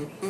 Mm-hmm.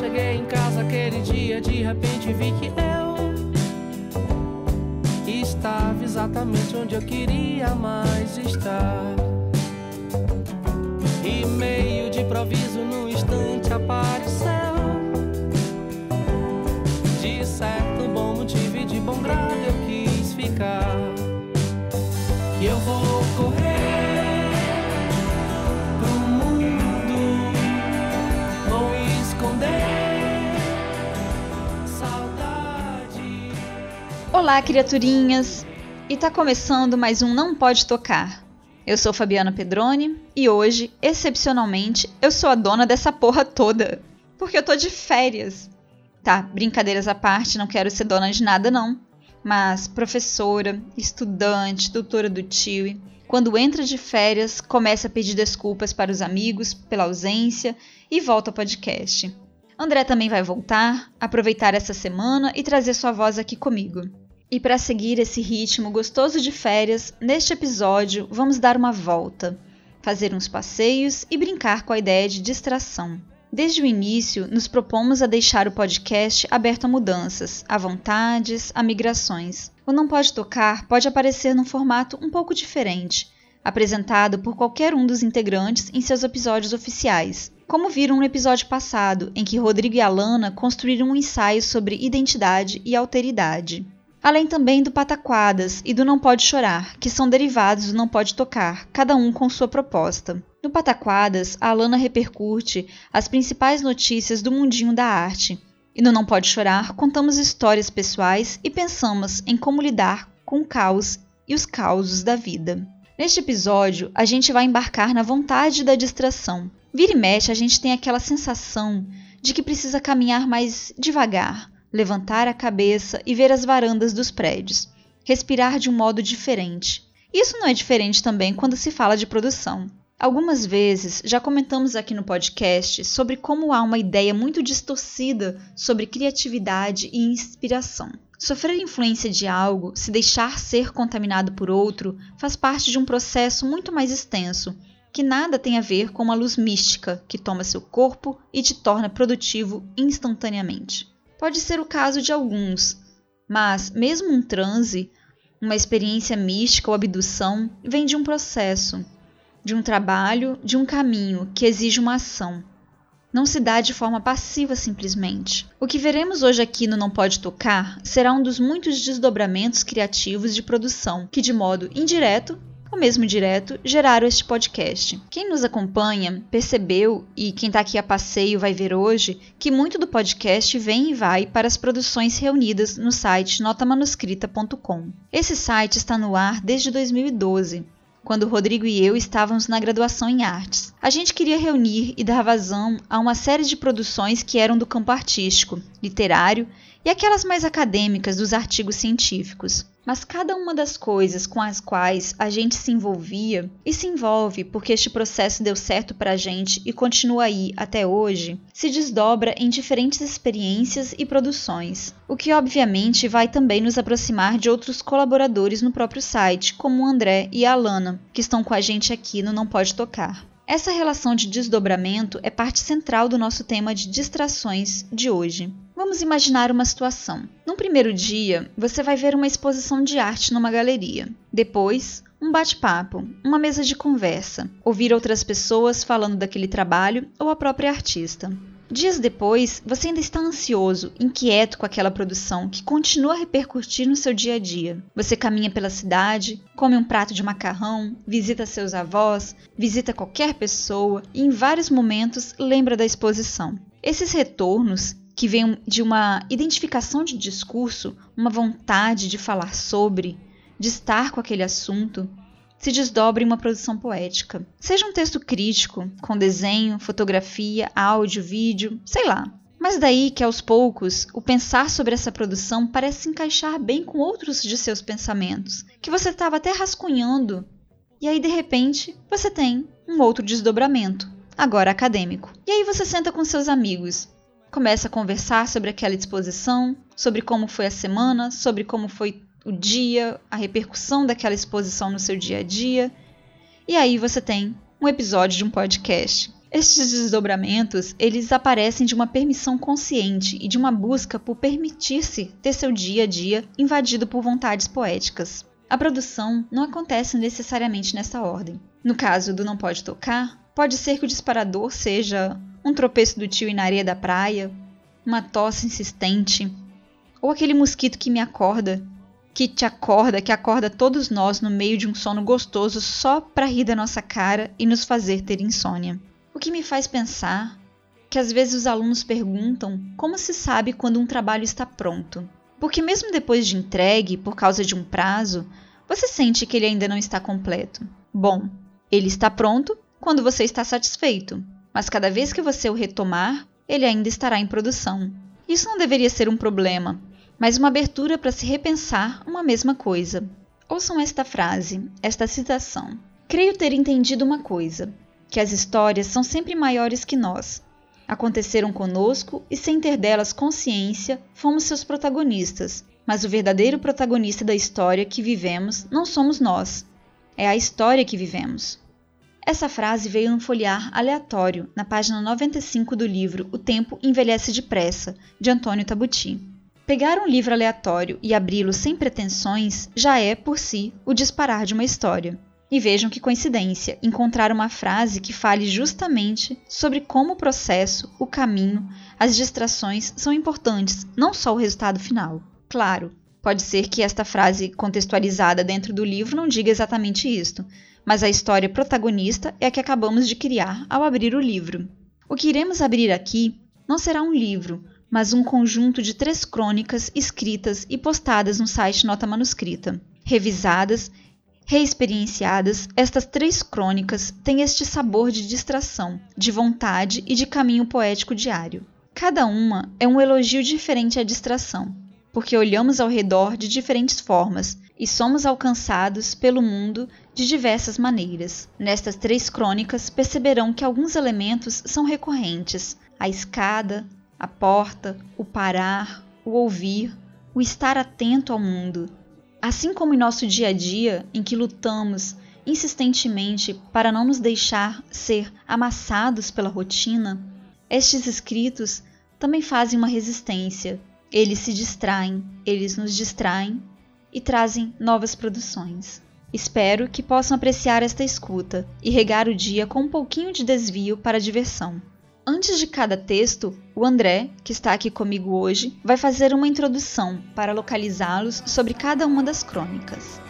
Cheguei em casa aquele dia, de repente vi que eu estava exatamente onde eu queria mais estar. E meio de improviso, num instante Olá, criaturinhas! E tá começando mais um Não Pode Tocar. Eu sou Fabiana Pedroni e hoje, excepcionalmente, eu sou a dona dessa porra toda. Porque eu tô de férias. Tá, brincadeiras à parte, não quero ser dona de nada não. Mas professora, estudante, tutora do tio, quando entra de férias, começa a pedir desculpas para os amigos pela ausência e volta ao podcast. André também vai voltar, aproveitar essa semana e trazer sua voz aqui comigo. E para seguir esse ritmo gostoso de férias, neste episódio vamos dar uma volta, fazer uns passeios e brincar com a ideia de distração. Desde o início, nos propomos a deixar o podcast aberto a mudanças, a vontades, a migrações. O Não Pode Tocar pode aparecer num formato um pouco diferente, apresentado por qualquer um dos integrantes em seus episódios oficiais, como viram no episódio passado, em que Rodrigo e Alana construíram um ensaio sobre identidade e alteridade. Além também do Pataquadas e do Não Pode Chorar, que são derivados do Não Pode Tocar, cada um com sua proposta. No Pataquadas, a Alana repercute as principais notícias do mundinho da arte. E no Não Pode Chorar, contamos histórias pessoais e pensamos em como lidar com o caos e os causos da vida. Neste episódio, a gente vai embarcar na vontade da distração. Vira e mexe, a gente tem aquela sensação de que precisa caminhar mais devagar, levantar a cabeça e ver as varandas dos prédios, respirar de um modo diferente. Isso não é diferente também quando se fala de produção. Algumas vezes já comentamos aqui no podcast sobre como há uma ideia muito distorcida sobre criatividade e inspiração. Sofrer influência de algo, se deixar ser contaminado por outro, faz parte de um processo muito mais extenso, que nada tem a ver com uma luz mística que toma seu corpo e te torna produtivo instantaneamente. Pode ser o caso de alguns, mas mesmo um transe, uma experiência mística ou abdução, vem de um processo, de um trabalho, de um caminho que exige uma ação. Não se dá de forma passiva simplesmente. O que veremos hoje aqui no Não Pode Tocar será um dos muitos desdobramentos criativos de produção que, de modo indireto ou mesmo direto, geraram este podcast. Quem nos acompanha percebeu, e quem está aqui a passeio vai ver hoje, que muito do podcast vem e vai para as produções reunidas no site notamanuscrita.com. Esse site está no ar desde 2012 quando Rodrigo e eu estávamos na graduação em artes. A gente queria reunir e dar vazão a uma série de produções que eram do campo artístico, literário e aquelas mais acadêmicas dos artigos científicos. Mas cada uma das coisas com as quais a gente se envolvia e se envolve porque este processo deu certo para a gente e continua aí até hoje, se desdobra em diferentes experiências e produções, o que obviamente vai também nos aproximar de outros colaboradores no próprio site, como o André e a Alana, que estão com a gente aqui no Não Pode Tocar. Essa relação de desdobramento é parte central do nosso tema de distrações de hoje. Vamos imaginar uma situação. Num primeiro dia, você vai ver uma exposição de arte numa galeria. Depois, um bate-papo, uma mesa de conversa, ouvir outras pessoas falando daquele trabalho ou a própria artista. Dias depois, você ainda está ansioso, inquieto com aquela produção que continua a repercutir no seu dia a dia. Você caminha pela cidade, come um prato de macarrão, visita seus avós, visita qualquer pessoa e em vários momentos lembra da exposição. Esses retornos, que vêm de uma identificação de discurso, uma vontade de falar sobre, de estar com aquele assunto, se desdobra em uma produção poética. Seja um texto crítico, com desenho, fotografia, áudio, vídeo, sei lá. Mas daí que aos poucos o pensar sobre essa produção parece encaixar bem com outros de seus pensamentos, que você estava até rascunhando. E aí de repente você tem um outro desdobramento, agora acadêmico. E aí você senta com seus amigos, começa a conversar sobre aquela exposição, sobre como foi a semana, sobre como foi o dia, a repercussão daquela exposição no seu dia a dia. E aí você tem um episódio de um podcast. Estes desdobramentos, eles aparecem de uma permissão consciente e de uma busca por permitir-se ter seu dia a dia invadido por vontades poéticas. A produção não acontece necessariamente nessa ordem. No caso do Não Pode Tocar, pode ser que o disparador seja um tropeço do tio na areia da praia, uma tosse insistente, ou aquele mosquito que me acorda que te acorda, que acorda todos nós no meio de um sono gostoso só para rir da nossa cara e nos fazer ter insônia. O que me faz pensar que às vezes os alunos perguntam como se sabe quando um trabalho está pronto. Porque mesmo depois de entregue, por causa de um prazo, você sente que ele ainda não está completo. Bom, ele está pronto quando você está satisfeito, mas cada vez que você o retomar, ele ainda estará em produção. Isso não deveria ser um problema, mas uma abertura para se repensar uma mesma coisa. Ouçam esta frase, esta citação. Creio ter entendido uma coisa: que as histórias são sempre maiores que nós. Aconteceram conosco e, sem ter delas consciência, fomos seus protagonistas. Mas o verdadeiro protagonista da história que vivemos não somos nós, é a história que vivemos. Essa frase veio no folhear aleatório, na página 95 do livro O Tempo Envelhece Depressa, de Antônio Tabuti. Pegar um livro aleatório e abri-lo sem pretensões já é, por si, o disparar de uma história. E vejam que coincidência encontrar uma frase que fale justamente sobre como o processo, o caminho, as distrações são importantes, não só o resultado final. Claro, pode ser que esta frase contextualizada dentro do livro não diga exatamente isto, mas a história protagonista é a que acabamos de criar ao abrir o livro. O que iremos abrir aqui não será um livro, mas um conjunto de três crônicas escritas e postadas no site Nota Manuscrita. Revisadas, reexperienciadas, estas três crônicas têm este sabor de distração, de vontade e de caminho poético diário. Cada uma é um elogio diferente à distração, porque olhamos ao redor de diferentes formas e somos alcançados pelo mundo de diversas maneiras. Nestas três crônicas perceberão que alguns elementos são recorrentes: a escada, a porta, o parar, o ouvir, o estar atento ao mundo. Assim como em nosso dia a dia, em que lutamos insistentemente para não nos deixar ser amassados pela rotina, estes escritos também fazem uma resistência. Eles se distraem, eles nos distraem e trazem novas produções. Espero que possam apreciar esta escuta e regar o dia com um pouquinho de desvio para a diversão. Antes de cada texto, o André, que está aqui comigo hoje, vai fazer uma introdução para localizá-los sobre cada uma das crônicas.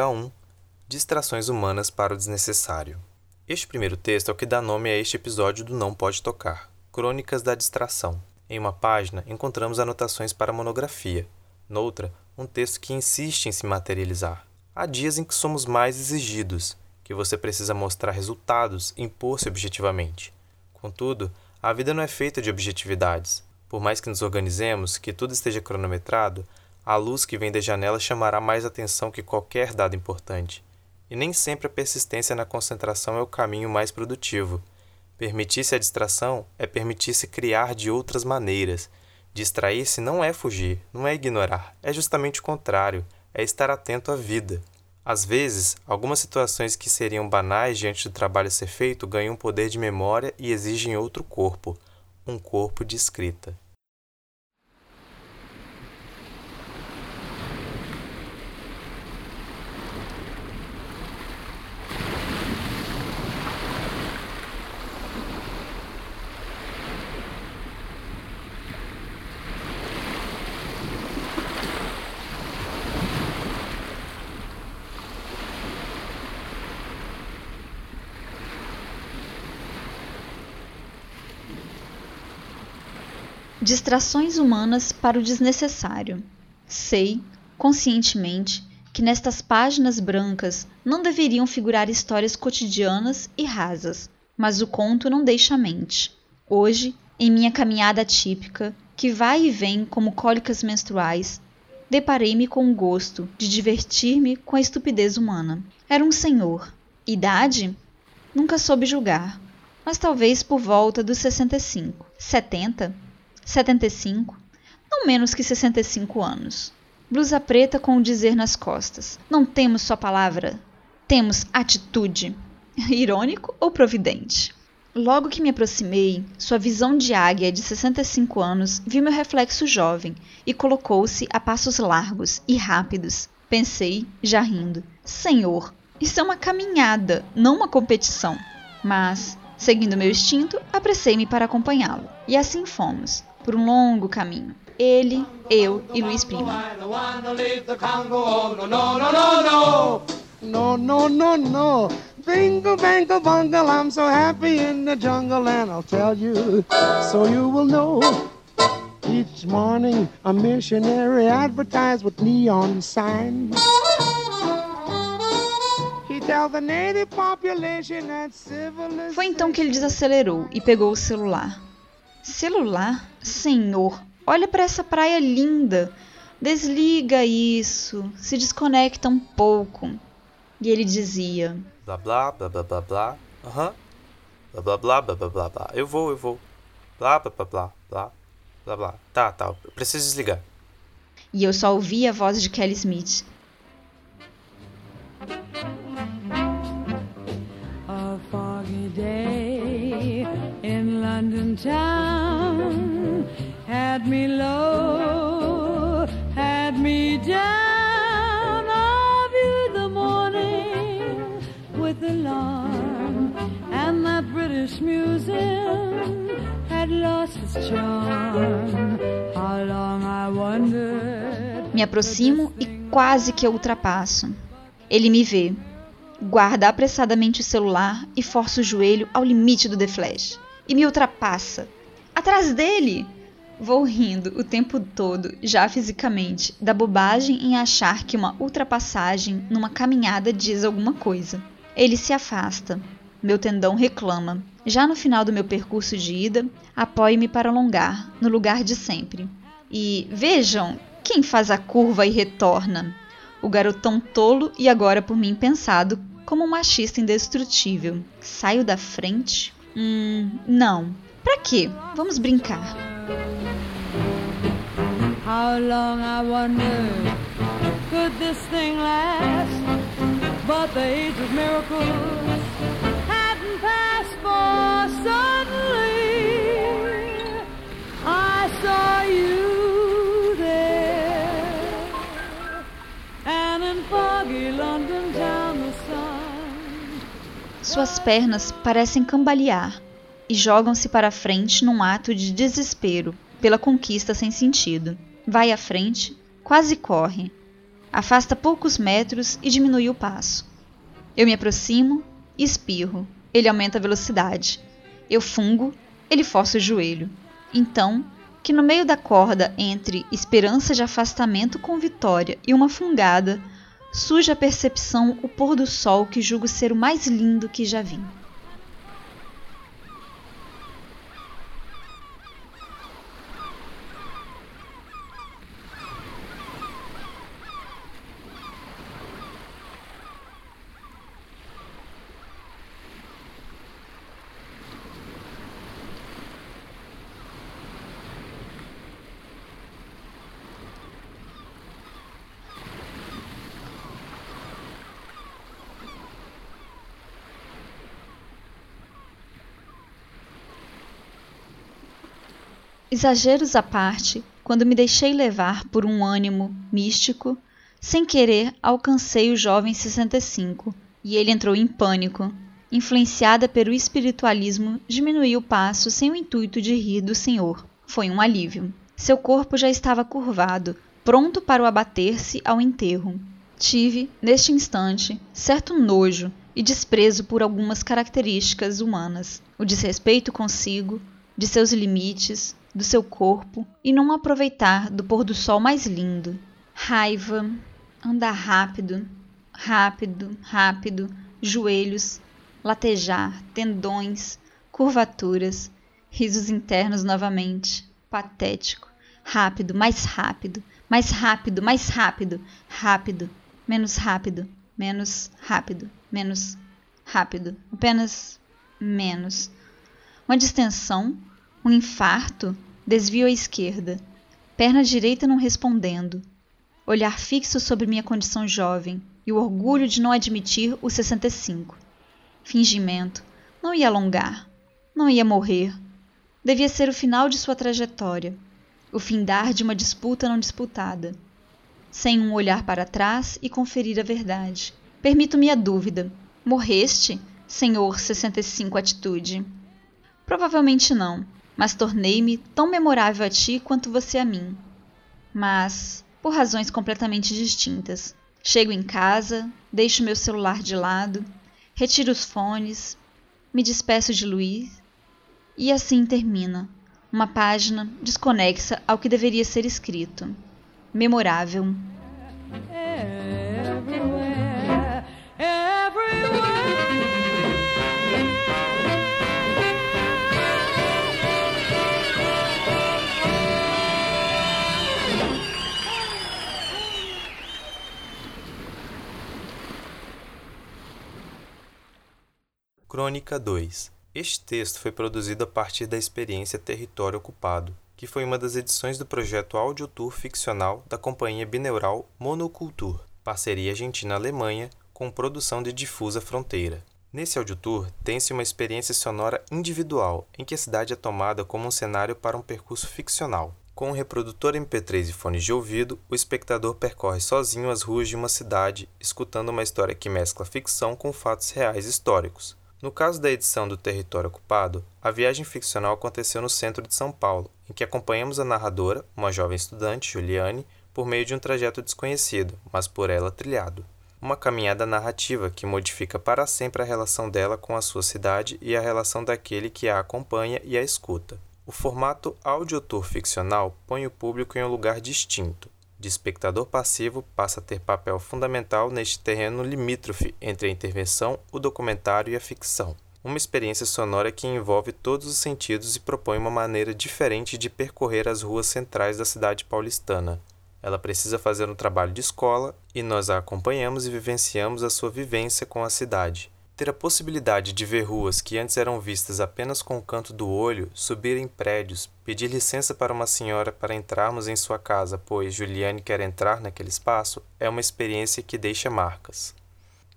Crônica 1 Distrações humanas para o desnecessário. Este primeiro texto é o que dá nome a este episódio do Não Pode Tocar Crônicas da Distração. Em uma página, encontramos anotações para monografia. Noutra, um texto que insiste em se materializar. Há dias em que somos mais exigidos, que você precisa mostrar resultados impor-se objetivamente. Contudo, a vida não é feita de objetividades. Por mais que nos organizemos, que tudo esteja cronometrado, a luz que vem da janela chamará mais atenção que qualquer dado importante. E nem sempre a persistência na concentração é o caminho mais produtivo. Permitir-se a distração é permitir-se criar de outras maneiras. Distrair-se não é fugir, não é ignorar, é justamente o contrário, é estar atento à vida. Às vezes, algumas situações que seriam banais diante do trabalho ser feito ganham poder de memória e exigem outro corpo, um corpo de escrita. Distrações humanas para o desnecessário. Sei, conscientemente, que nestas páginas brancas não deveriam figurar histórias cotidianas e rasas, mas o conto não deixa a mente. Hoje, em minha caminhada típica, que vai e vem como cólicas menstruais, deparei-me com o gosto de divertir-me com a estupidez humana. Era um senhor. Idade? Nunca soube julgar, mas talvez por volta dos 65. 70? 75, não menos que 65 anos. Blusa preta com o dizer nas costas: Não temos sua palavra, temos atitude. Irônico ou providente? Logo que me aproximei, sua visão de águia de 65 anos viu meu reflexo jovem e colocou-se a passos largos e rápidos. Pensei, já rindo: Senhor, isso é uma caminhada, não uma competição. Mas, seguindo meu instinto, apressei-me para acompanhá-lo. E assim fomos por um longo caminho. Ele, eu e Luiz Prima. No, no, no, no. Bingo, bango, bungle, I'm so happy in the jungle, and I'll tell you so you will know. Each morning, a missionary advertised with neon signs. Foi então que ele desacelerou e pegou o celular. Celular? Senhor, olha para essa praia linda. Desliga isso, se desconecta um pouco. E ele dizia: Blá blá blá blá blá blá. Aham. Uhum. Blá blá blá blá blá blá blá. Eu vou, eu vou. Blá blá blá blá blá. Blá blá. Tá, tá. Eu preciso desligar. E eu só ouvi a voz de Kelly Smith. Had me low, had me down. I viewed the morning with alarm, and that British museum had lost its charm. How long I wondered. Me aproximo e quase que ultrapasso. Ele me vê guarda apressadamente o celular e força o joelho ao limite do The Flash. E me ultrapassa. Atrás dele! Vou rindo o tempo todo, já fisicamente, da bobagem em achar que uma ultrapassagem numa caminhada diz alguma coisa. Ele se afasta. Meu tendão reclama. Já no final do meu percurso de ida, apoio-me para alongar, no lugar de sempre. E vejam quem faz a curva e retorna. O garotão tolo e agora por mim pensado como um machista indestrutível. Saio da frente? Hum, não. Pra quê? Vamos brincar. How long I wonder could this thing last? But the age of miracles hadn't passed for suddenly I saw you there and in foggy London town the sun suas pernas parecem cambalear e jogam-se para frente num ato de desespero pela conquista sem sentido. Vai à frente, quase corre. Afasta poucos metros e diminui o passo. Eu me aproximo espirro. Ele aumenta a velocidade. Eu fungo, ele força o joelho. Então, que no meio da corda entre esperança de afastamento com vitória e uma fungada, surge a percepção o pôr do sol que julgo ser o mais lindo que já vi. Exageros à parte, quando me deixei levar por um ânimo místico, sem querer alcancei o jovem 65 e ele entrou em pânico. Influenciada pelo espiritualismo, diminuí o passo sem o intuito de rir do senhor. Foi um alívio. Seu corpo já estava curvado, pronto para o abater-se ao enterro. Tive, neste instante, certo nojo e desprezo por algumas características humanas: o desrespeito consigo, de seus limites, do seu corpo e não aproveitar do pôr do sol mais lindo. Raiva, andar rápido, rápido, rápido, joelhos, latejar, tendões, curvaturas, risos internos novamente, patético, rápido, mais rápido, mais rápido, mais rápido, rápido, menos rápido, menos rápido, menos rápido, apenas menos. Uma distensão um infarto, desvio à esquerda. Perna direita não respondendo. Olhar fixo sobre minha condição jovem e o orgulho de não admitir o 65. Fingimento. Não ia alongar. Não ia morrer. Devia ser o final de sua trajetória. O findar de uma disputa não disputada. Sem um olhar para trás e conferir a verdade. Permito-me a dúvida. Morreste, senhor 65 atitude? Provavelmente não mas tornei-me tão memorável a ti quanto você a mim. Mas por razões completamente distintas. Chego em casa, deixo meu celular de lado, retiro os fones, me despeço de Luiz e assim termina uma página desconexa ao que deveria ser escrito. Memorável. Crônica 2 Este texto foi produzido a partir da experiência Território Ocupado, que foi uma das edições do projeto Audio Tour ficcional da companhia bineural Monocultur, parceria Argentina-Alemanha, com produção de Difusa Fronteira. Nesse audiotour, tem-se uma experiência sonora individual, em que a cidade é tomada como um cenário para um percurso ficcional. Com um reprodutor MP3 e fones de ouvido, o espectador percorre sozinho as ruas de uma cidade, escutando uma história que mescla ficção com fatos reais históricos. No caso da edição do Território Ocupado, a viagem ficcional aconteceu no centro de São Paulo, em que acompanhamos a narradora, uma jovem estudante, Juliane, por meio de um trajeto desconhecido, mas por ela trilhado. Uma caminhada narrativa que modifica para sempre a relação dela com a sua cidade e a relação daquele que a acompanha e a escuta. O formato audiotour ficcional põe o público em um lugar distinto, de espectador passivo passa a ter papel fundamental neste terreno limítrofe entre a intervenção, o documentário e a ficção. Uma experiência sonora que envolve todos os sentidos e propõe uma maneira diferente de percorrer as ruas centrais da cidade paulistana. Ela precisa fazer um trabalho de escola e nós a acompanhamos e vivenciamos a sua vivência com a cidade. Ter a possibilidade de ver ruas que antes eram vistas apenas com o canto do olho, subir em prédios, pedir licença para uma senhora para entrarmos em sua casa, pois Juliane quer entrar naquele espaço, é uma experiência que deixa marcas.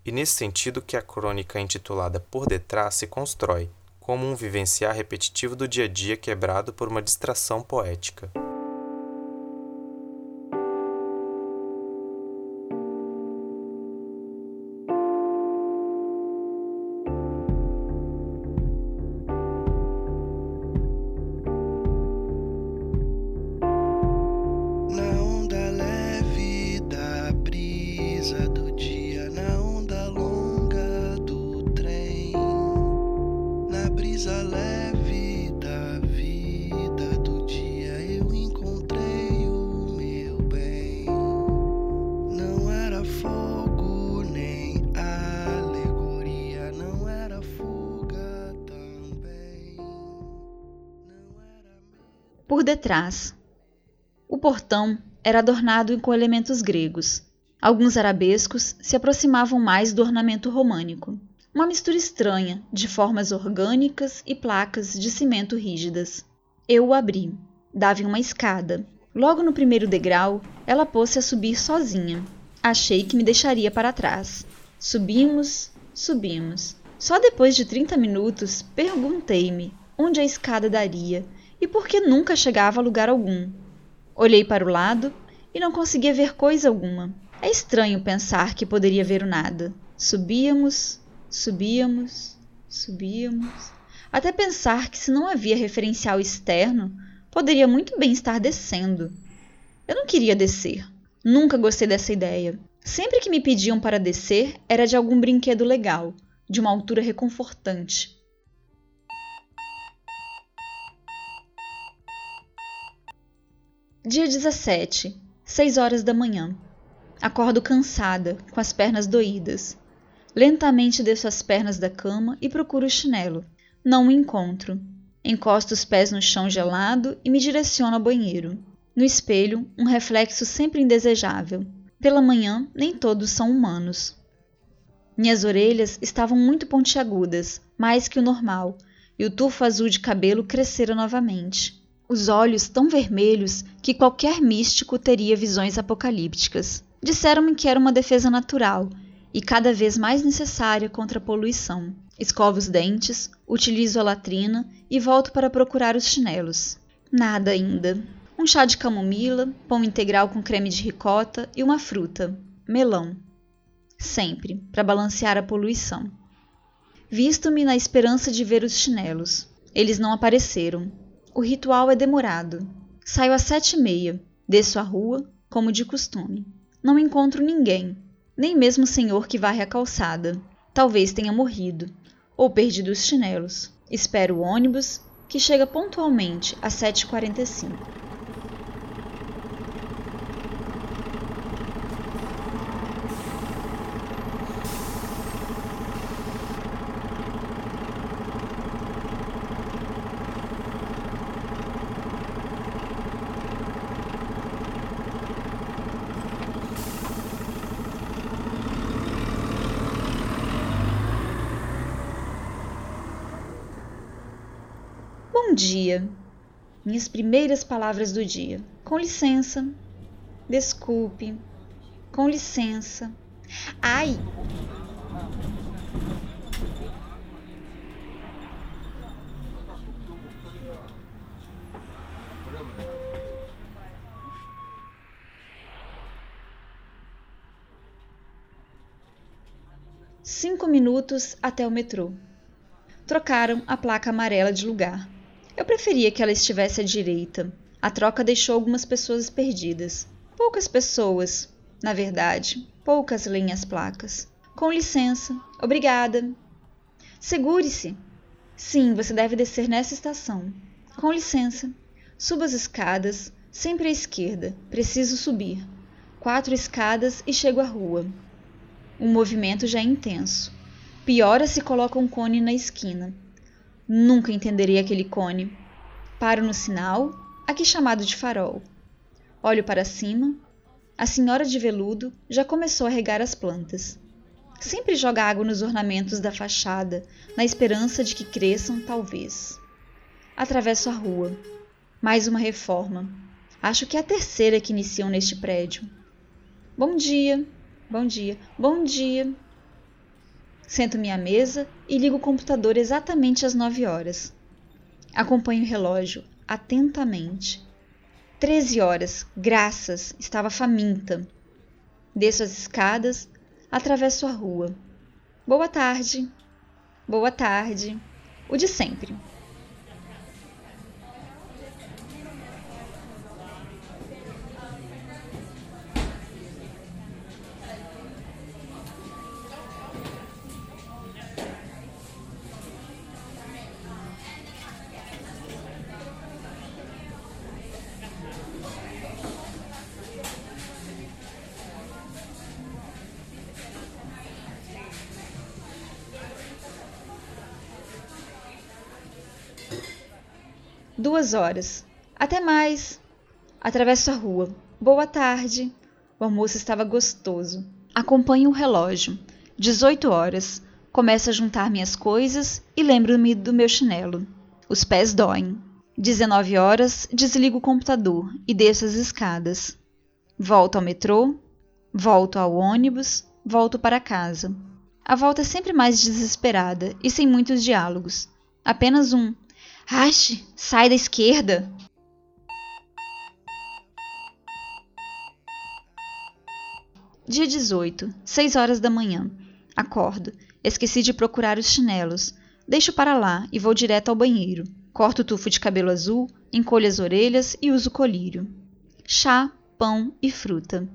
E nesse sentido que a crônica intitulada Por Detrás se constrói, como um vivenciar repetitivo do dia a dia quebrado por uma distração poética. Detrás. O portão era adornado com elementos gregos. Alguns arabescos se aproximavam mais do ornamento românico. Uma mistura estranha de formas orgânicas e placas de cimento rígidas. Eu o abri. Dava uma escada. Logo no primeiro degrau, ela pôs-se a subir sozinha. Achei que me deixaria para trás. Subimos, subimos. Só depois de 30 minutos perguntei-me onde a escada daria e por que nunca chegava a lugar algum. Olhei para o lado e não conseguia ver coisa alguma. É estranho pensar que poderia ver o nada. Subíamos, subíamos, subíamos, até pensar que se não havia referencial externo, poderia muito bem estar descendo. Eu não queria descer. Nunca gostei dessa ideia. Sempre que me pediam para descer, era de algum brinquedo legal, de uma altura reconfortante. Dia 17, 6 horas da manhã. Acordo cansada, com as pernas doídas. Lentamente desço as pernas da cama e procuro o chinelo. Não o encontro. Encosto os pés no chão gelado e me direciono ao banheiro. No espelho, um reflexo sempre indesejável. Pela manhã, nem todos são humanos. Minhas orelhas estavam muito pontiagudas, mais que o normal, e o tufo azul de cabelo crescera novamente. Os olhos tão vermelhos que qualquer místico teria visões apocalípticas. Disseram-me que era uma defesa natural e cada vez mais necessária contra a poluição. Escovo os dentes, utilizo a latrina e volto para procurar os chinelos. Nada ainda. Um chá de camomila, pão integral com creme de ricota e uma fruta, melão. Sempre, para balancear a poluição. Visto-me na esperança de ver os chinelos. Eles não apareceram. O ritual é demorado. Saio às sete e meia, desço a rua, como de costume. Não encontro ninguém, nem mesmo o senhor que varre a calçada. Talvez tenha morrido, ou perdido os chinelos. Espero o ônibus, que chega pontualmente às 7h45. Bom dia. Minhas primeiras palavras do dia. Com licença. Desculpe. Com licença. Ai! Cinco minutos até o metrô. Trocaram a placa amarela de lugar. Eu preferia que ela estivesse à direita. A troca deixou algumas pessoas perdidas. Poucas pessoas, na verdade, poucas leem as placas. Com licença, obrigada. Segure-se. Sim, você deve descer nessa estação. Com licença. Suba as escadas, sempre à esquerda. Preciso subir. Quatro escadas e chego à rua. O movimento já é intenso. Piora se coloca um cone na esquina. Nunca entenderei aquele cone. Paro no sinal, aqui chamado de farol. Olho para cima. A senhora de veludo já começou a regar as plantas. Sempre joga água nos ornamentos da fachada, na esperança de que cresçam, talvez. Atravesso a rua. Mais uma reforma. Acho que é a terceira que iniciam neste prédio. Bom dia, bom dia, bom dia. Sento-me à mesa e ligo o computador exatamente às nove horas. Acompanho o relógio atentamente. Treze horas, graças, estava faminta. Desço as escadas, atravesso a rua. Boa tarde. Boa tarde. O de sempre. Duas horas. Até mais. Atravesso a rua. Boa tarde. O almoço estava gostoso. Acompanho o relógio. 18 horas. Começo a juntar minhas coisas e lembro-me do meu chinelo. Os pés doem. 19 horas, desligo o computador e desço as escadas. Volto ao metrô, volto ao ônibus, volto para casa. A volta é sempre mais desesperada e sem muitos diálogos. Apenas um: Ache, sai da esquerda! Dia 18, 6 horas da manhã. Acordo. Esqueci de procurar os chinelos. Deixo para lá e vou direto ao banheiro. Corto o tufo de cabelo azul, encolho as orelhas e uso colírio. Chá, pão e fruta.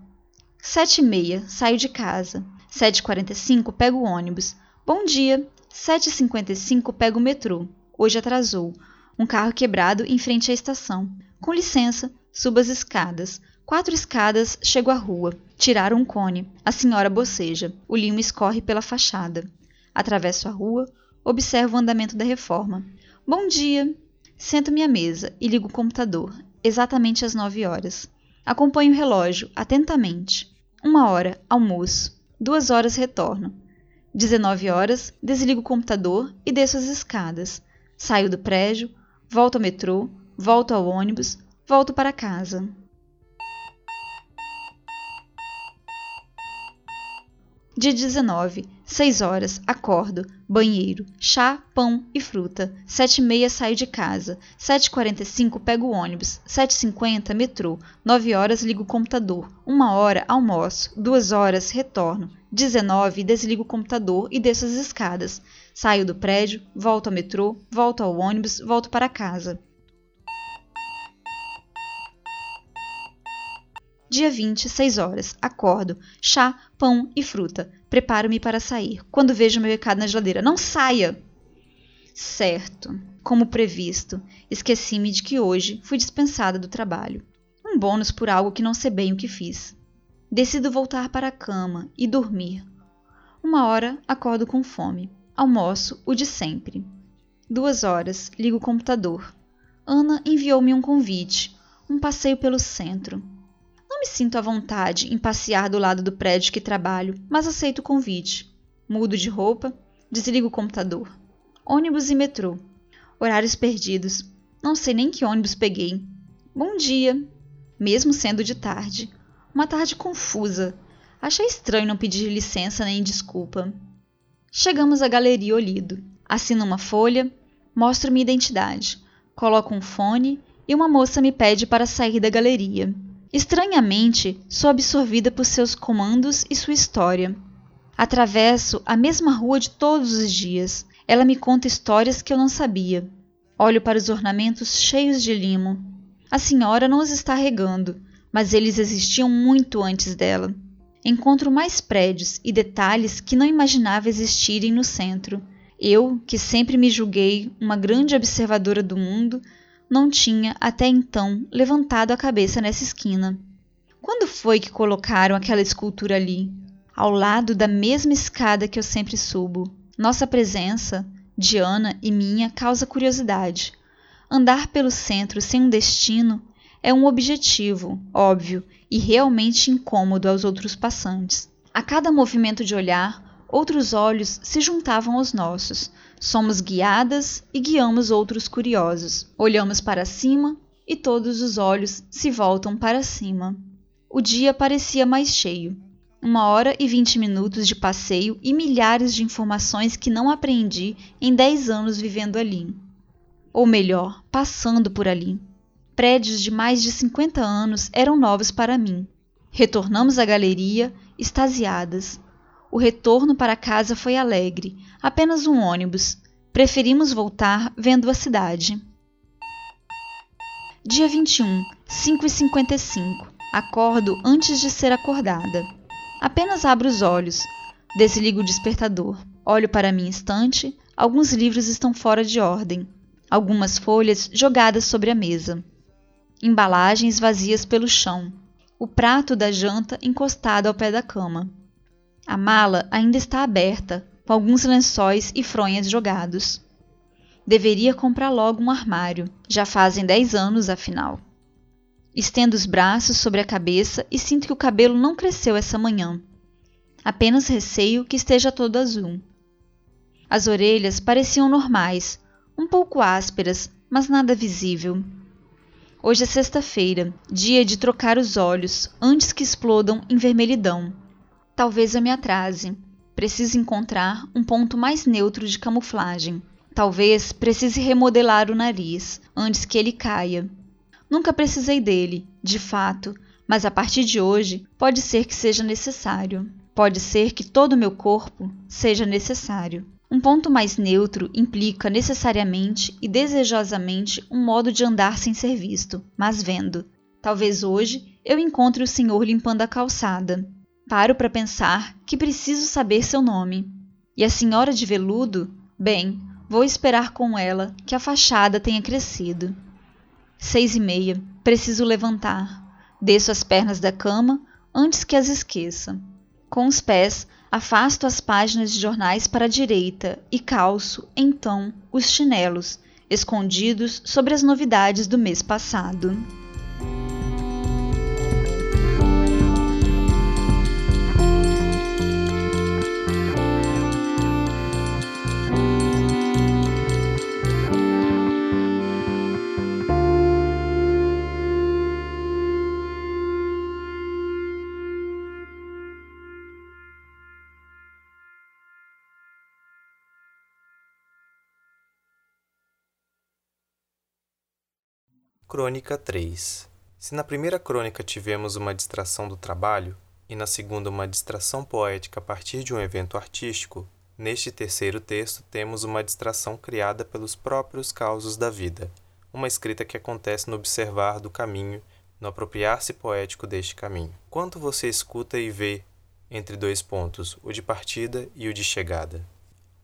Sete e meia, saio de casa. Sete e quarenta e cinco, pego o ônibus. Bom dia. Sete e cinquenta e cinco, pego o metrô. Hoje atrasou. Um carro quebrado em frente à estação. Com licença, subo as escadas. Quatro escadas, chego à rua. Tiraram um cone. A senhora boceja. O limo escorre pela fachada. Atravesso a rua. Observo o andamento da reforma. Bom dia! Sento-me à mesa e ligo o computador. Exatamente às nove horas. Acompanho o relógio atentamente. Uma hora, almoço. Duas horas, retorno. Dezenove horas, desligo o computador e desço as escadas. Saio do prédio, volto ao metrô, volto ao ônibus, volto para casa. Dia 19, 6 horas, acordo, banheiro, chá, pão e fruta. 7 e meia saio de casa. 7h45 pego o ônibus. 7h50 metrô. 9 horas ligo o computador. 1 hora almoço. 2 horas retorno. 19 desligo o computador e desço as escadas. Saio do prédio, volto ao metrô, volto ao ônibus, volto para casa. Dia 20, 6 horas. Acordo. Chá, pão e fruta. Preparo-me para sair. Quando vejo meu recado na geladeira. Não saia! Certo. Como previsto, esqueci-me de que hoje fui dispensada do trabalho. Um bônus por algo que não sei bem o que fiz. Decido voltar para a cama e dormir. Uma hora acordo com fome. Almoço o de sempre. Duas horas ligo o computador. Ana enviou-me um convite. Um passeio pelo centro. Não me sinto à vontade em passear do lado do prédio que trabalho, mas aceito o convite. Mudo de roupa, desligo o computador. Ônibus e metrô. Horários perdidos. Não sei nem que ônibus peguei. Bom dia. Mesmo sendo de tarde. Uma tarde confusa. Achei estranho não pedir licença nem desculpa. Chegamos à Galeria Olido. Assino uma folha, mostro minha identidade, coloco um fone e uma moça me pede para sair da galeria. Estranhamente, sou absorvida por seus comandos e sua história. Atravesso a mesma rua de todos os dias. Ela me conta histórias que eu não sabia. Olho para os ornamentos cheios de limo. A senhora não os está regando, mas eles existiam muito antes dela. Encontro mais prédios e detalhes que não imaginava existirem no centro. Eu, que sempre me julguei uma grande observadora do mundo, não tinha até então levantado a cabeça nessa esquina. Quando foi que colocaram aquela escultura ali, ao lado da mesma escada que eu sempre subo? Nossa presença, de Ana e minha, causa curiosidade. Andar pelo centro sem um destino é um objetivo, óbvio, e realmente incômodo aos outros passantes. A cada movimento de olhar, outros olhos se juntavam aos nossos, Somos guiadas e guiamos outros curiosos. Olhamos para cima e todos os olhos se voltam para cima. O dia parecia mais cheio. Uma hora e vinte minutos de passeio e milhares de informações que não aprendi em dez anos vivendo ali. Ou melhor, passando por ali. Prédios de mais de cinquenta anos eram novos para mim. Retornamos à galeria, extasiadas. O retorno para casa foi alegre, apenas um ônibus. Preferimos voltar vendo a cidade. Dia 21, 5h55. Acordo antes de ser acordada. Apenas abro os olhos. Desligo o despertador. Olho para minha estante. Alguns livros estão fora de ordem. Algumas folhas jogadas sobre a mesa. Embalagens vazias pelo chão. O prato da janta encostado ao pé da cama. A mala ainda está aberta, com alguns lençóis e fronhas jogados. Deveria comprar logo um armário. Já fazem dez anos, afinal. Estendo os braços sobre a cabeça e sinto que o cabelo não cresceu essa manhã. Apenas receio que esteja todo azul. As orelhas pareciam normais, um pouco ásperas, mas nada visível. Hoje é sexta-feira, dia de trocar os olhos antes que explodam em vermelhidão. Talvez eu me atrase. Preciso encontrar um ponto mais neutro de camuflagem. Talvez precise remodelar o nariz antes que ele caia. Nunca precisei dele, de fato, mas a partir de hoje pode ser que seja necessário. Pode ser que todo o meu corpo seja necessário. Um ponto mais neutro implica necessariamente e desejosamente um modo de andar sem ser visto, mas vendo. Talvez hoje eu encontre o senhor limpando a calçada. Paro para pensar que preciso saber seu nome. E a senhora de veludo? Bem, vou esperar com ela que a fachada tenha crescido. Seis e meia. Preciso levantar. Desço as pernas da cama antes que as esqueça. Com os pés, afasto as páginas de jornais para a direita e calço, então, os chinelos, escondidos sobre as novidades do mês passado. Crônica 3 Se na primeira crônica tivemos uma distração do trabalho, e na segunda uma distração poética a partir de um evento artístico, neste terceiro texto temos uma distração criada pelos próprios causos da vida, uma escrita que acontece no observar do caminho, no apropriar-se poético deste caminho. Quanto você escuta e vê entre dois pontos, o de partida e o de chegada?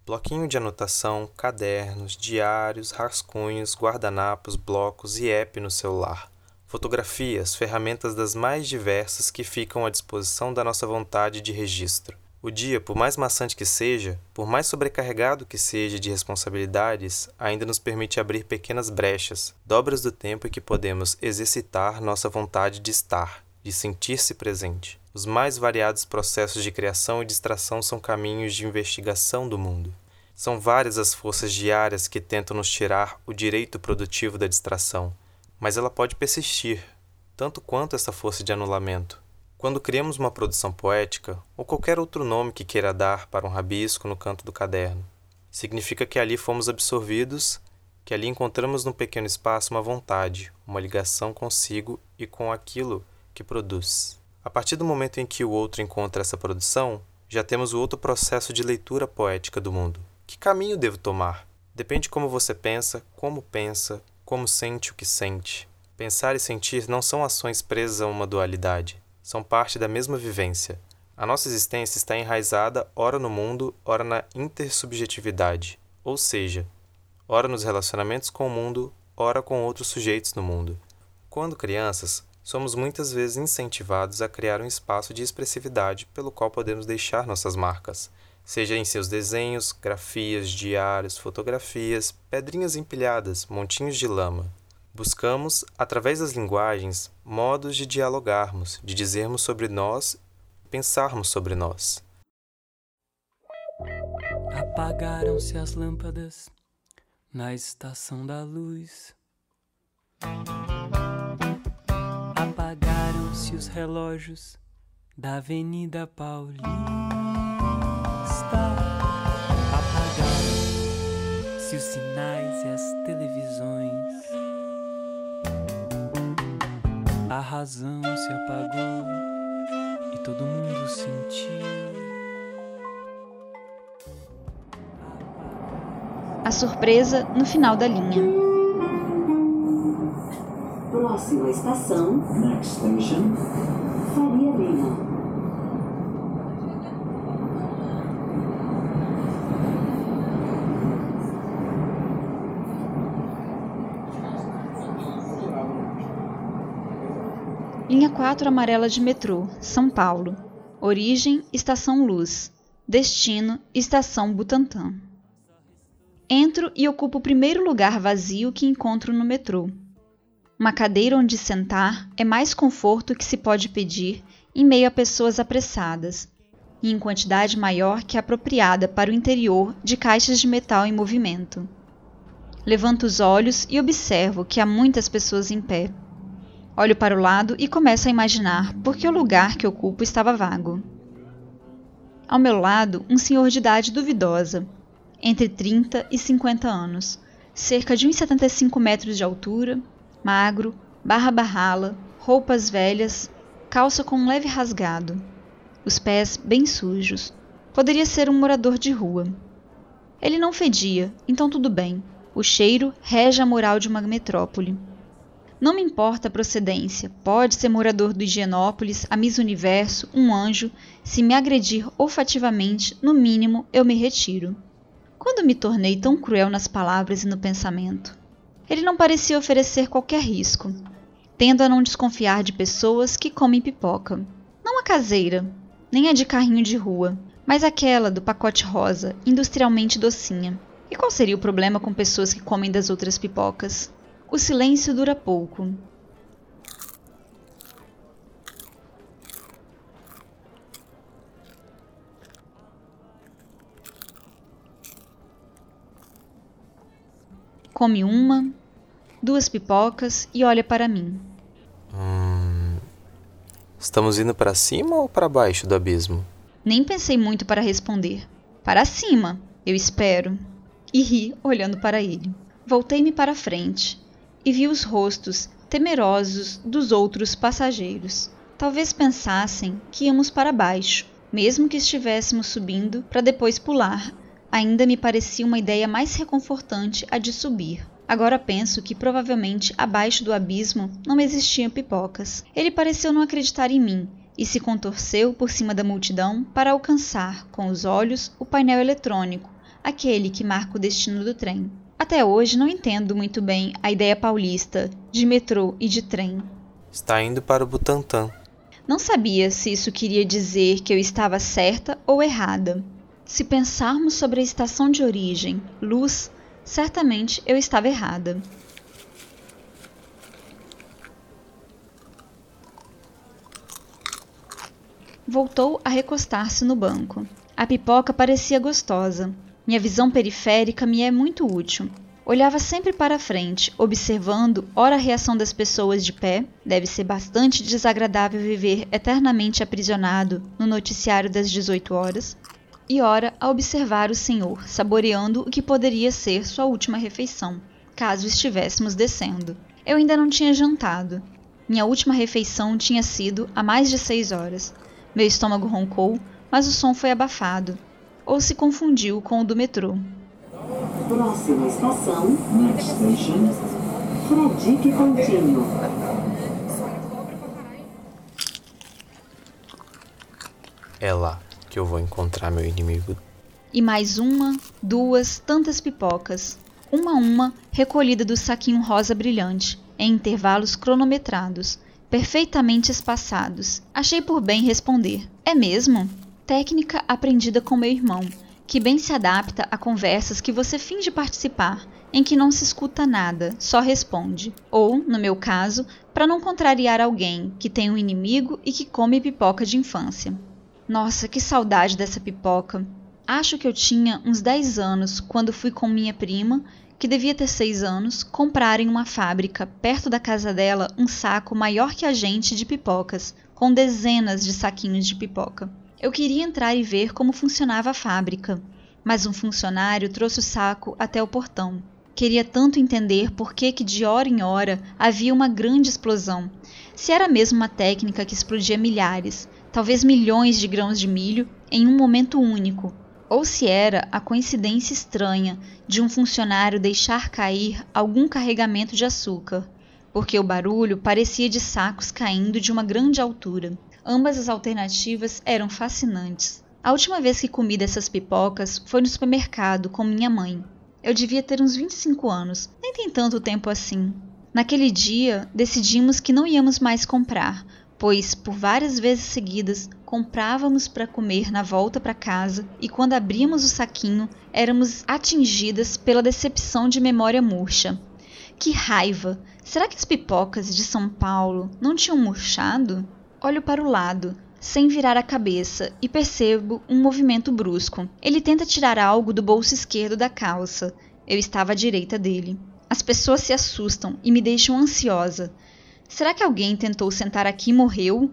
Bloquinho de anotação, cadernos, diários, rascunhos, guardanapos, blocos e app no celular. Fotografias, ferramentas das mais diversas que ficam à disposição da nossa vontade de registro. O dia, por mais maçante que seja, por mais sobrecarregado que seja de responsabilidades, ainda nos permite abrir pequenas brechas, dobras do tempo em que podemos exercitar nossa vontade de estar, de sentir-se presente. Os mais variados processos de criação e distração são caminhos de investigação do mundo. São várias as forças diárias que tentam nos tirar o direito produtivo da distração, mas ela pode persistir, tanto quanto essa força de anulamento. Quando criamos uma produção poética, ou qualquer outro nome que queira dar para um rabisco no canto do caderno, significa que ali fomos absorvidos, que ali encontramos no pequeno espaço uma vontade, uma ligação consigo e com aquilo que produz. A partir do momento em que o outro encontra essa produção, já temos o outro processo de leitura poética do mundo. Que caminho devo tomar? Depende como você pensa, como pensa, como sente o que sente. Pensar e sentir não são ações presas a uma dualidade, são parte da mesma vivência. A nossa existência está enraizada ora no mundo, ora na intersubjetividade, ou seja, ora nos relacionamentos com o mundo, ora com outros sujeitos no mundo. Quando crianças, somos muitas vezes incentivados a criar um espaço de expressividade pelo qual podemos deixar nossas marcas, seja em seus desenhos, grafias, diários, fotografias, pedrinhas empilhadas, montinhos de lama. Buscamos, através das linguagens, modos de dialogarmos, de dizermos sobre nós, pensarmos sobre nós. Apagaram-se as lâmpadas na estação da luz. Os relógios da Avenida Paulista. Apagaram-se os sinais e as televisões. A razão se apagou e todo mundo sentiu. A surpresa no final da linha. Próxima estação, Next station, Faria Lima. Linha 4 amarela de metrô, São Paulo. Origem: Estação Luz. Destino: Estação Butantã. Entro e ocupo o primeiro lugar vazio que encontro no metrô. Uma cadeira onde sentar é mais conforto que se pode pedir em meio a pessoas apressadas, e em quantidade maior que a apropriada para o interior de caixas de metal em movimento. Levanto os olhos e observo que há muitas pessoas em pé. Olho para o lado e começo a imaginar por que o lugar que ocupo estava vago. Ao meu lado, um senhor de idade duvidosa, entre 30 e 50 anos, cerca de 1,75 metros de altura, magro, barra barrala, roupas velhas, calça com um leve rasgado, os pés bem sujos. Poderia ser um morador de rua. Ele não fedia, então tudo bem. O cheiro rege a moral de uma metrópole. Não me importa a procedência, pode ser morador do Higienópolis, a Miss Universo, um anjo. Se me agredir olfativamente, no mínimo eu me retiro. Quando me tornei tão cruel nas palavras e no pensamento? Ele não parecia oferecer qualquer risco. Tendo a não desconfiar de pessoas que comem pipoca. Não a caseira, nem a de carrinho de rua, mas aquela do pacote rosa, industrialmente docinha. E qual seria o problema com pessoas que comem das outras pipocas? O silêncio dura pouco. Come uma, duas pipocas e olha para mim. Hum, estamos indo para cima ou para baixo do abismo? Nem pensei muito para responder. Para cima, eu espero. E ri olhando para ele. Voltei-me para frente e vi os rostos temerosos dos outros passageiros. Talvez pensassem que íamos para baixo, mesmo que estivéssemos subindo para depois pular ainda me parecia uma ideia mais reconfortante a de subir. Agora penso que provavelmente abaixo do abismo não existiam pipocas. Ele pareceu não acreditar em mim e se contorceu por cima da multidão para alcançar, com os olhos, o painel eletrônico, aquele que marca o destino do trem. Até hoje não entendo muito bem a ideia paulista de metrô e de trem. Está indo para o Butantã. Não sabia se isso queria dizer que eu estava certa ou errada. Se pensarmos sobre a estação de origem, luz, certamente eu estava errada. Voltou a recostar-se no banco. A pipoca parecia gostosa. Minha visão periférica me é muito útil. Olhava sempre para frente, observando ora a reação das pessoas de pé, deve ser bastante desagradável viver eternamente aprisionado no noticiário das 18 horas, e ora a observar o senhor, saboreando o que poderia ser sua última refeição, caso estivéssemos descendo. Eu ainda não tinha jantado. Minha última refeição tinha sido há mais de seis horas. Meu estômago roncou, mas o som foi abafado, ou se confundiu com o do metrô. Próxima estação, Next Station, Fradique Contínuo. É lá que eu vou encontrar meu inimigo. E mais uma, duas, tantas pipocas, uma a uma, recolhida do saquinho rosa brilhante, em intervalos cronometrados, perfeitamente espaçados. Achei por bem responder. É mesmo? Técnica aprendida com meu irmão, que bem se adapta a conversas que você finge participar, em que não se escuta nada, só responde. Ou, no meu caso, para não contrariar alguém que tem um inimigo e que come pipoca de infância. Nossa, que saudade dessa pipoca. Acho que eu tinha uns 10 anos quando fui com minha prima, que devia ter 6 anos, comprar em uma fábrica perto da casa dela um saco maior que a gente de pipocas, com dezenas de saquinhos de pipoca. Eu queria entrar e ver como funcionava a fábrica, mas um funcionário trouxe o saco até o portão. Queria tanto entender por que, que de hora em hora havia uma grande explosão. Se era mesmo uma técnica que explodia milhares, talvez milhões de grãos de milho em um momento único, ou se era a coincidência estranha de um funcionário deixar cair algum carregamento de açúcar, porque o barulho parecia de sacos caindo de uma grande altura. Ambas as alternativas eram fascinantes. A última vez que comi dessas pipocas foi no supermercado com minha mãe. Eu devia ter uns 25 anos, nem tem tanto tempo assim. Naquele dia, decidimos que não íamos mais comprar, pois por várias vezes seguidas comprávamos para comer na volta para casa e quando abríamos o saquinho éramos atingidas pela decepção de memória murcha. Que raiva! Será que as pipocas de São Paulo não tinham murchado? Olho para o lado, sem virar a cabeça, e percebo um movimento brusco. Ele tenta tirar algo do bolso esquerdo da calça. Eu estava à direita dele. As pessoas se assustam e me deixam ansiosa. Será que alguém tentou sentar aqui e morreu?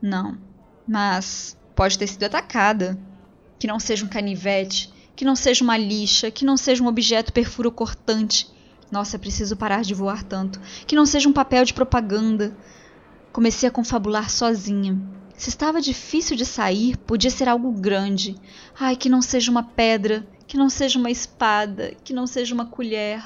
Não. Mas pode ter sido atacada. Que não seja um canivete, que não seja uma lixa, que não seja um objeto perfuro cortante. Nossa, preciso parar de voar tanto. Que não seja um papel de propaganda. Comecei a confabular sozinha. Se estava difícil de sair, podia ser algo grande. Ai, que não seja uma pedra, que não seja uma espada, que não seja uma colher.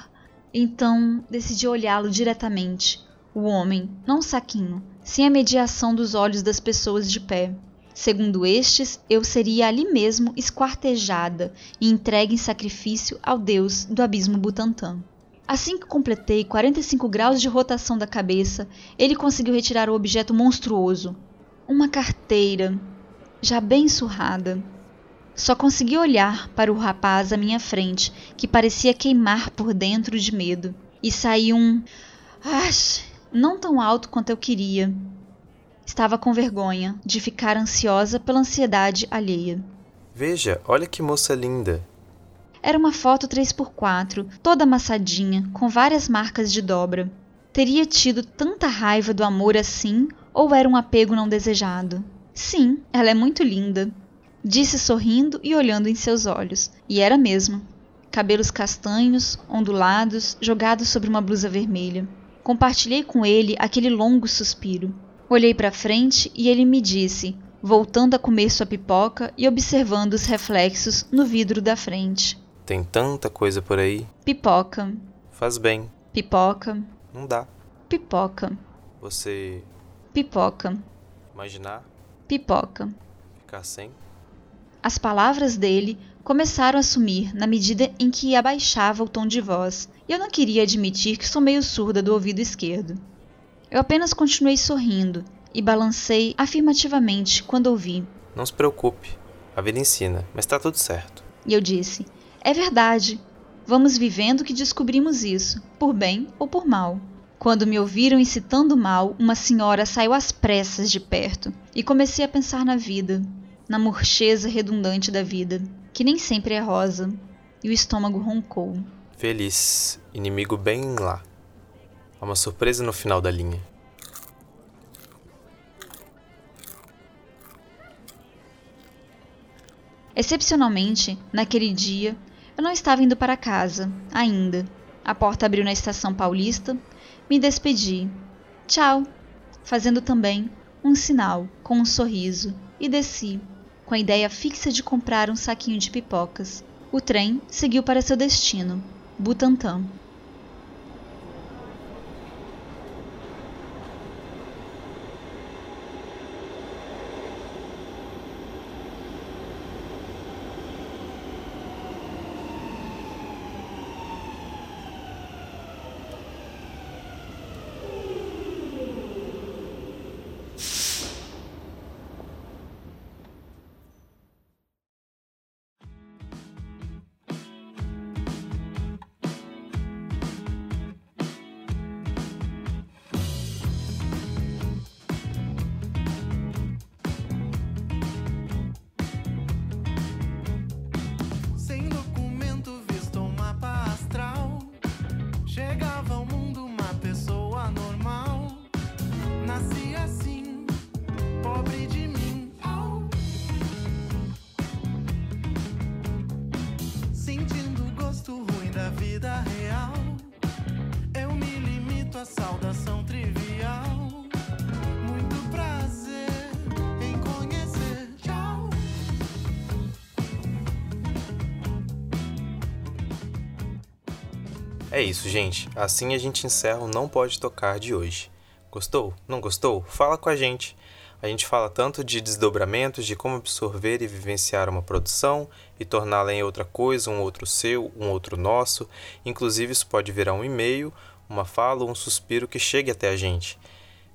Então decidi olhá-lo diretamente. O homem, não saquinho, sem a mediação dos olhos das pessoas de pé. Segundo estes, eu seria ali mesmo esquartejada e entregue em sacrifício ao deus do abismo Butantã. Assim que completei 45 graus de rotação da cabeça, ele conseguiu retirar o objeto monstruoso. Uma carteira, já bem surrada. Só consegui olhar para o rapaz à minha frente, que parecia queimar por dentro de medo. E saiu um. Ah, não tão alto quanto eu queria. Estava com vergonha de ficar ansiosa pela ansiedade alheia. Veja, olha que moça linda. Era uma foto 3x4, toda amassadinha, com várias marcas de dobra. Teria tido tanta raiva do amor assim, ou era um apego não desejado? Sim, ela é muito linda. Disse sorrindo e olhando em seus olhos. E era mesmo. Cabelos castanhos, ondulados, jogados sobre uma blusa vermelha. Compartilhei com ele aquele longo suspiro. Olhei para frente e ele me disse, voltando a comer sua pipoca e observando os reflexos no vidro da frente. Tem tanta coisa por aí. Pipoca. Faz bem. Pipoca. Não dá. Pipoca. Você Pipoca. imaginar Pipoca. ficar sem? As palavras dele começaram a sumir na medida em que abaixava o tom de voz, e eu não queria admitir que sou meio surda do ouvido esquerdo. Eu apenas continuei sorrindo e balancei afirmativamente quando ouvi. Não se preocupe. A vida ensina, mas tá tudo certo. E eu disse: É verdade. Vamos vivendo que descobrimos isso, por bem ou por mal. Quando me ouviram incitando mal, uma senhora saiu às pressas de perto e comecei a pensar na vida, na murcheza redundante da vida, que nem sempre é rosa, e o estômago roncou. Feliz, inimigo bem lá. Há uma surpresa no final da linha. Excepcionalmente, naquele dia, eu não estava indo para casa, ainda. A porta abriu na estação paulista, me despedi. Tchau, fazendo também um sinal com um sorriso, e desci, com a ideia fixa de comprar um saquinho de pipocas. O trem seguiu para seu destino, Butantã. É isso, gente. Assim a gente encerra o Não Pode Tocar de hoje. Gostou? Não gostou? Fala com a gente. A gente fala tanto de desdobramentos, de como absorver e vivenciar uma produção e torná-la em outra coisa, um outro seu, um outro nosso. Inclusive, isso pode virar um e-mail, uma fala ou um suspiro que chegue até a gente.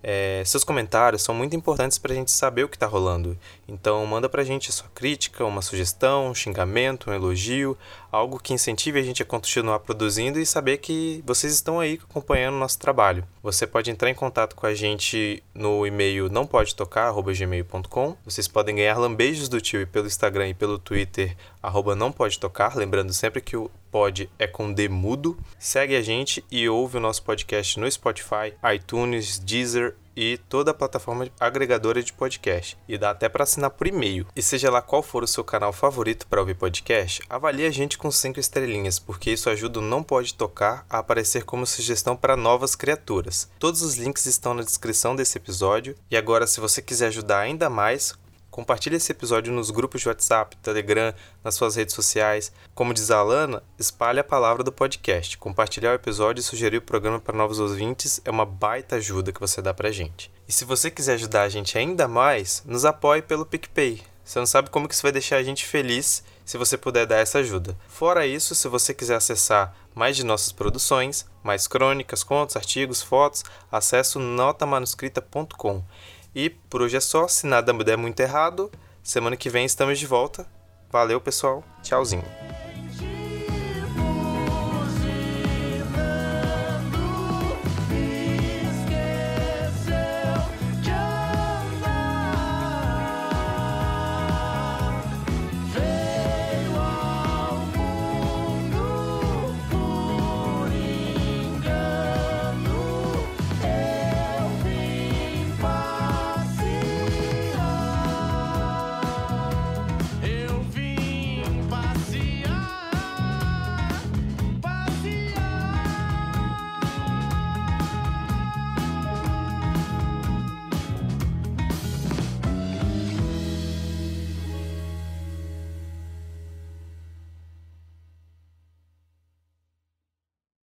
É, seus comentários são muito importantes para a gente saber o que está rolando. Então manda para a gente sua crítica, uma sugestão, um xingamento, um elogio, algo que incentive a gente a continuar produzindo e saber que vocês estão aí acompanhando o nosso trabalho. Você pode entrar em contato com a gente no e-mail não pode tocar@gmail.com. Vocês podem ganhar lambejos do tio pelo Instagram e pelo Twitter arroba não pode tocar, lembrando sempre que o pod é com D mudo. Segue a gente e ouve o nosso podcast no Spotify, iTunes, Deezer e toda a plataforma agregadora de podcast. E dá até para assinar por e-mail. E seja lá qual for o seu canal favorito para ouvir podcast, avalie a gente com 5 estrelinhas, porque isso ajuda o Não Pode Tocar a aparecer como sugestão para novas criaturas. Todos os links estão na descrição desse episódio. E agora, se você quiser ajudar ainda mais, Compartilhe esse episódio nos grupos de WhatsApp, Telegram, nas suas redes sociais. Como diz a Alana, espalhe a palavra do podcast. Compartilhar o episódio e sugerir o programa para novos ouvintes é uma baita ajuda que você dá pra gente. E se você quiser ajudar a gente ainda mais, nos apoie pelo PicPay. Você não sabe como que isso vai deixar a gente feliz se você puder dar essa ajuda. Fora isso, se você quiser acessar mais de nossas produções, mais crônicas, contos, artigos, fotos, acesse notamanuscrita.com. E por hoje é só. Se nada der muito errado, semana que vem estamos de volta. Valeu, pessoal. Tchauzinho.